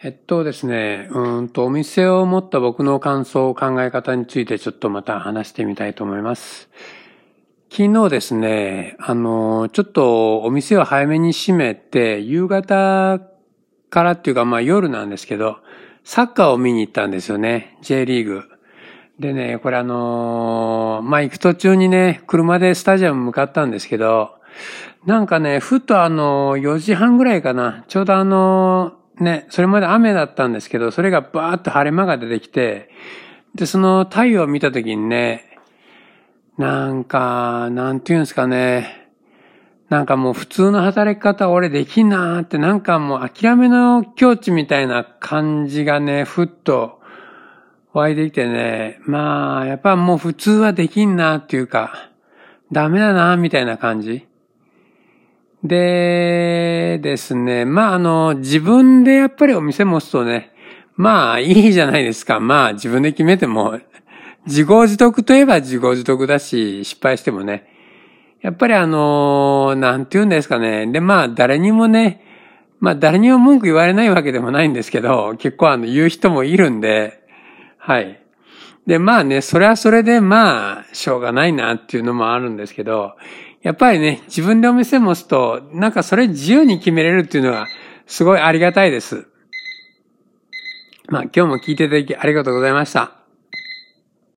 えっとですね、うんと、お店を持った僕の感想、考え方についてちょっとまた話してみたいと思います。昨日ですね、あの、ちょっとお店を早めに閉めて、夕方からっていうか、まあ夜なんですけど、サッカーを見に行ったんですよね。J リーグ。でね、これあのまあ行く途中にね、車でスタジアム向かったんですけど、なんかね、ふとあの、4時半ぐらいかな、ちょうどあの、ね、それまで雨だったんですけど、それがバーッと晴れ間が出てきて、で、その太陽を見たときにね、なんか、なんていうんですかね、なんかもう普通の働き方俺できんなーって、なんかもう諦めの境地みたいな感じがね、ふっと湧いてきてね、まあ、やっぱもう普通はできんなーっていうか、ダメだなーみたいな感じ。ででですね、まああの、自分でやっぱりお店持つとね、まあいいじゃないですか。まあ自分で決めても、自業自得といえば自業自得だし、失敗してもね。やっぱりあの、なんて言うんですかね。で、まあ誰にもね、まあ誰にも文句言われないわけでもないんですけど、結構あの言う人もいるんで、はい。で、まあね、それはそれでまあ、しょうがないなっていうのもあるんですけど、やっぱりね、自分でお店持つと、なんかそれ自由に決めれるっていうのは、すごいありがたいです。まあ今日も聞いていただきありがとうございました。